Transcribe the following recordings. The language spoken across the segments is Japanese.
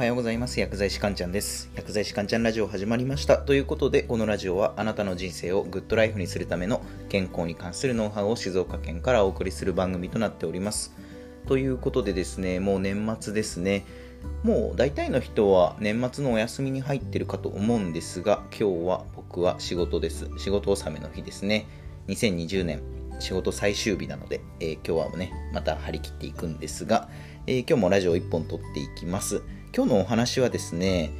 はようございます。薬剤師かんちゃんです。薬剤師かんちゃんラジオ始まりました。ということで、このラジオはあなたの人生をグッドライフにするための健康に関するノウハウを静岡県からお送りする番組となっております。ということでですね、もう年末ですね。もう大体の人は年末のお休みに入ってるかと思うんですが、今日は僕は仕事です。仕事納めの日ですね。2020年仕事最終日なので、えー、今日はね、また張り切っていくんですが、えー、今日もラジオ1本撮っていきます。今日のお話はですね、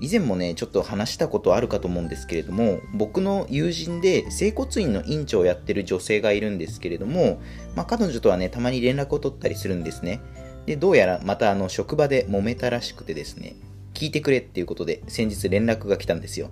以前もね、ちょっと話したことあるかと思うんですけれども、僕の友人で整骨院の院長をやってる女性がいるんですけれども、まあ、彼女とはね、たまに連絡を取ったりするんですね。で、どうやらまたあの職場で揉めたらしくてですね、聞いてくれっていうことで先日連絡が来たんですよ。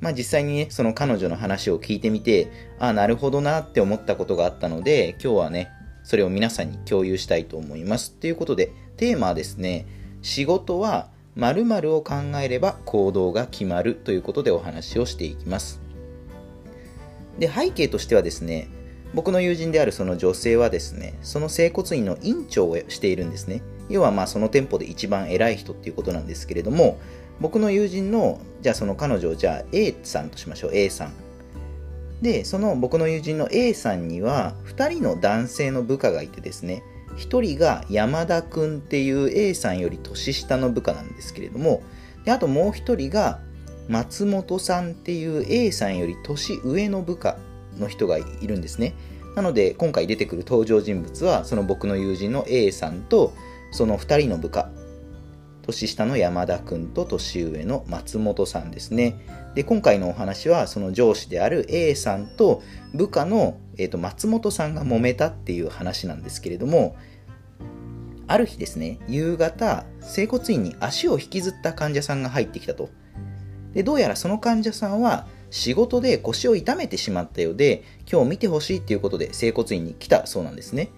まあ実際にね、その彼女の話を聞いてみて、ああ、なるほどなって思ったことがあったので、今日はね、それを皆さんに共有したいと思います。ということで、テーマはですね、仕事は〇〇を考えれば行動が決まるということでお話をしていきます。で、背景としてはですね、僕の友人であるその女性はですね、その整骨院の院長をしているんですね。要はまあその店舗で一番偉い人っていうことなんですけれども、僕の友人の、じゃあその彼女をじゃあ A さんとしましょう、A さん。で、その僕の友人の A さんには2人の男性の部下がいてですね、1人が山田くんっていう A さんより年下の部下なんですけれどもであともう1人が松本さんっていう A さんより年上の部下の人がいるんですね。なので今回出てくる登場人物はその僕の友人の A さんとその2人の部下。年下の山田くんと年上の松本さんですね。で今回のお話はその上司である A さんと部下の、えー、と松本さんが揉めたっていう話なんですけれどもある日ですね夕方整骨院に足を引きずった患者さんが入ってきたと。でどうやらその患者さんは仕事で腰を痛めてしまったようで今日見てほしいっていうことで整骨院に来たそうなんですね。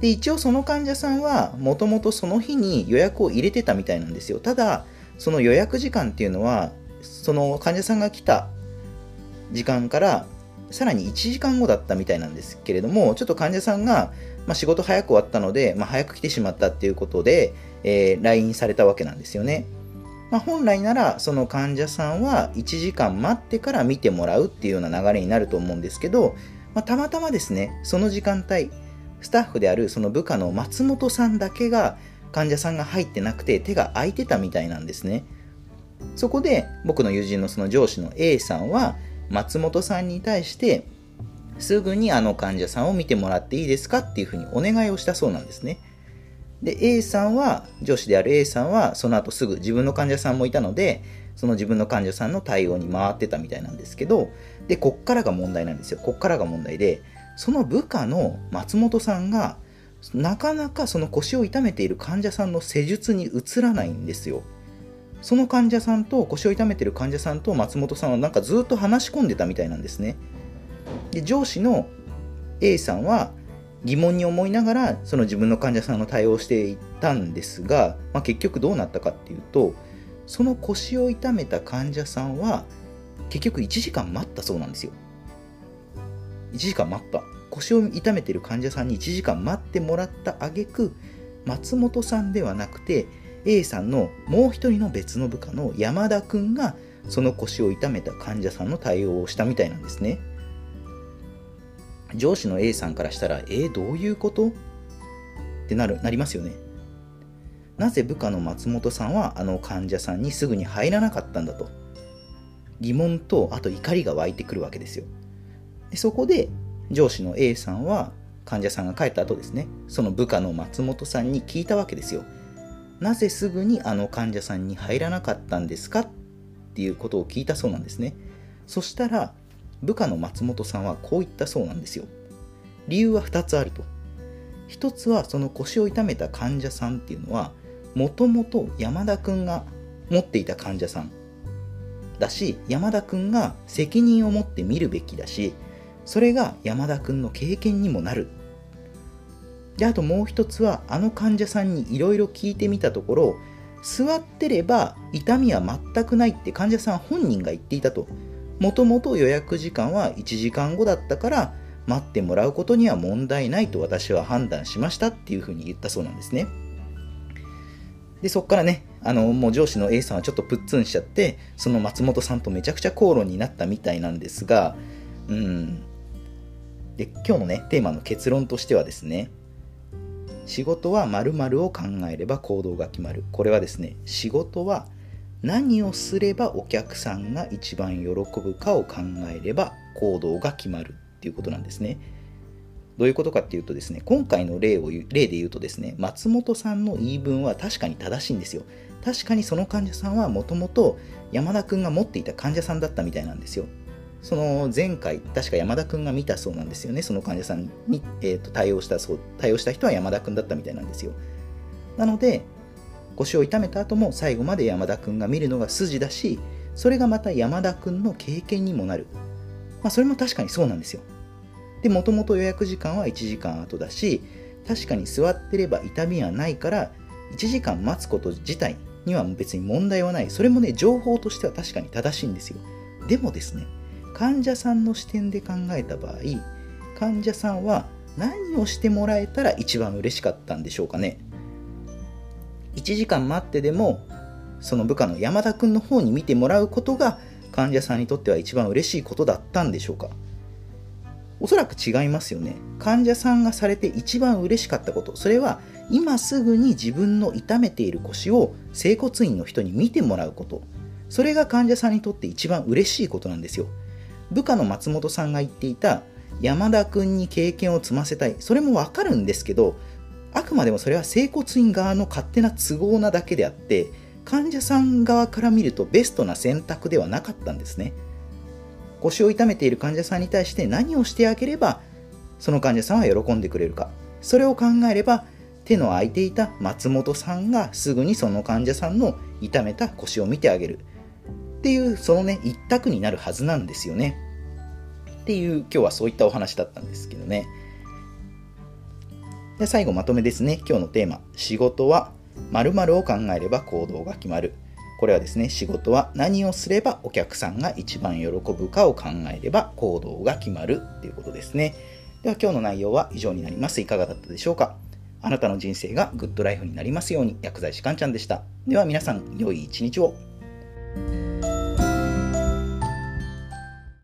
で一応その患者さんはもともとその日に予約を入れてたみたいなんですよ。ただその予約時間っていうのはその患者さんが来た時間からさらに1時間後だったみたいなんですけれどもちょっと患者さんが、まあ、仕事早く終わったので、まあ、早く来てしまったっていうことで、えー、LINE されたわけなんですよね、まあ、本来ならその患者さんは1時間待ってから見てもらうっていうような流れになると思うんですけど、まあ、たまたまですねその時間帯スタッフであるその部下の松本さんだけが患者さんが入ってなくて手が空いてたみたいなんですね。そこで僕の友人のその上司の A さんは松本さんに対してすぐにあの患者さんを見てもらっていいですかっていうふうにお願いをしたそうなんですね。で A さんは上司である A さんはその後すぐ自分の患者さんもいたのでその自分の患者さんの対応に回ってたみたいなんですけどでこっからが問題なんですよこっからが問題でその部下の松本さんがなかなかその腰を痛めている患者さんの施術に移らないんですよ。その患者さんと腰を痛めてる患者さんと松本さんはなんかずっと話し込んでたみたいなんですね。で上司の A さんは疑問に思いながらその自分の患者さんの対応をしていったんですが、まあ、結局どうなったかっていうとその腰を痛めた患者さんは結局1時間待ったそうなんですよ。1時間待った。腰を痛めてる患者さんに1時間待ってもらった挙句松本さんではなくて A さんのもう一人の別の部下の山田くんがその腰を痛めた患者さんの対応をしたみたいなんですね。上司の A さんからしたらえー、どういうこと？ってなるなりますよね。なぜ部下の松本さんはあの患者さんにすぐに入らなかったんだと？疑問とあと怒りが湧いてくるわけですよ。でそこで上司の A さんは患者さんが帰った後ですねその部下の松本さんに聞いたわけですよ。なぜすぐにあの患者さんに入らなかったんですかっていうことを聞いたそうなんですね。そしたら部下の松本さんはこう言ったそうなんですよ。理由は2つあると。1つはその腰を痛めた患者さんっていうのはもともと山田くんが持っていた患者さんだし山田くんが責任を持って見るべきだしそれが山田くんの経験にもなる。であともう一つはあの患者さんにいろいろ聞いてみたところ座ってれば痛みは全くないって患者さん本人が言っていたともともと予約時間は1時間後だったから待ってもらうことには問題ないと私は判断しましたっていうふうに言ったそうなんですねで、そこからね、あの、もう上司の A さんはちょっとプッツンしちゃって、その松本さんとめちゃくちゃ口論になったみたいなんですが、うん。で、今日のね、テーマの結論としてはですね、仕事は〇〇を考えれば行動が決まる。これはですね、仕事は何をすればお客さんが一番喜ぶかを考えれば行動が決まるっていうことなんですね。どういうことかっていうとですね、今回の例を例で言うとですね、松本さんの言い分は確かに正しいんですよ。確かにその患者さんはもともと山田くんが持っていた患者さんだったみたいなんですよ。その前回、確か山田くんが見たそうなんですよね。その患者さんに、えーと、対応したそう、対応した人は山田くんだったみたいなんですよ。なので、腰を痛めた後も最後まで山田くんが見るのが筋だし、それがまた山田くんの経験にもなる。まあ、それも確かにそうなんですよ。で、もともと予約時間は1時間後だし、確かに座ってれば痛みはないから、1時間待つこと自体には別に問題はない。それもね、情報としては確かに正しいんですよ。でもですね、患者さんの視点で考えた場合、患者さんは何をしてもらえたら一番嬉しかったんでしょうかね。1時間待ってでも、その部下の山田君の方に見てもらうことが患者さんにとっては一番嬉しいことだったんでしょうかおそらく違いますよね。患者さんがされて一番嬉しかったこと、それは今すぐに自分の痛めている腰を整骨院の人に見てもらうこと。それが患者さんにとって一番嬉しいことなんですよ。部下の松本さんが言っていた山田君に経験を積ませたい。それもわかるんですけど、あくまでもそれは整骨院側の勝手な都合なだけであって、患者さん側から見るとベストな選択ではなかったんですね。腰を痛めている患者さんに対して何をしてあげればその患者さんは喜んでくれるかそれを考えれば手の空いていた松本さんがすぐにその患者さんの痛めた腰を見てあげるっていうそのね一択になるはずなんですよねっていう今日はそういったお話だったんですけどねで最後まとめですね今日のテーマ仕事は〇〇を考えれば行動が決まるこれはですね、仕事は何をすればお客さんが一番喜ぶかを考えれば行動が決まるっていうことですね。では今日の内容は以上になります。いかがだったでしょうかあなたの人生がグッドライフになりますように薬剤師かんちゃんでした。では皆さん、良い一日を。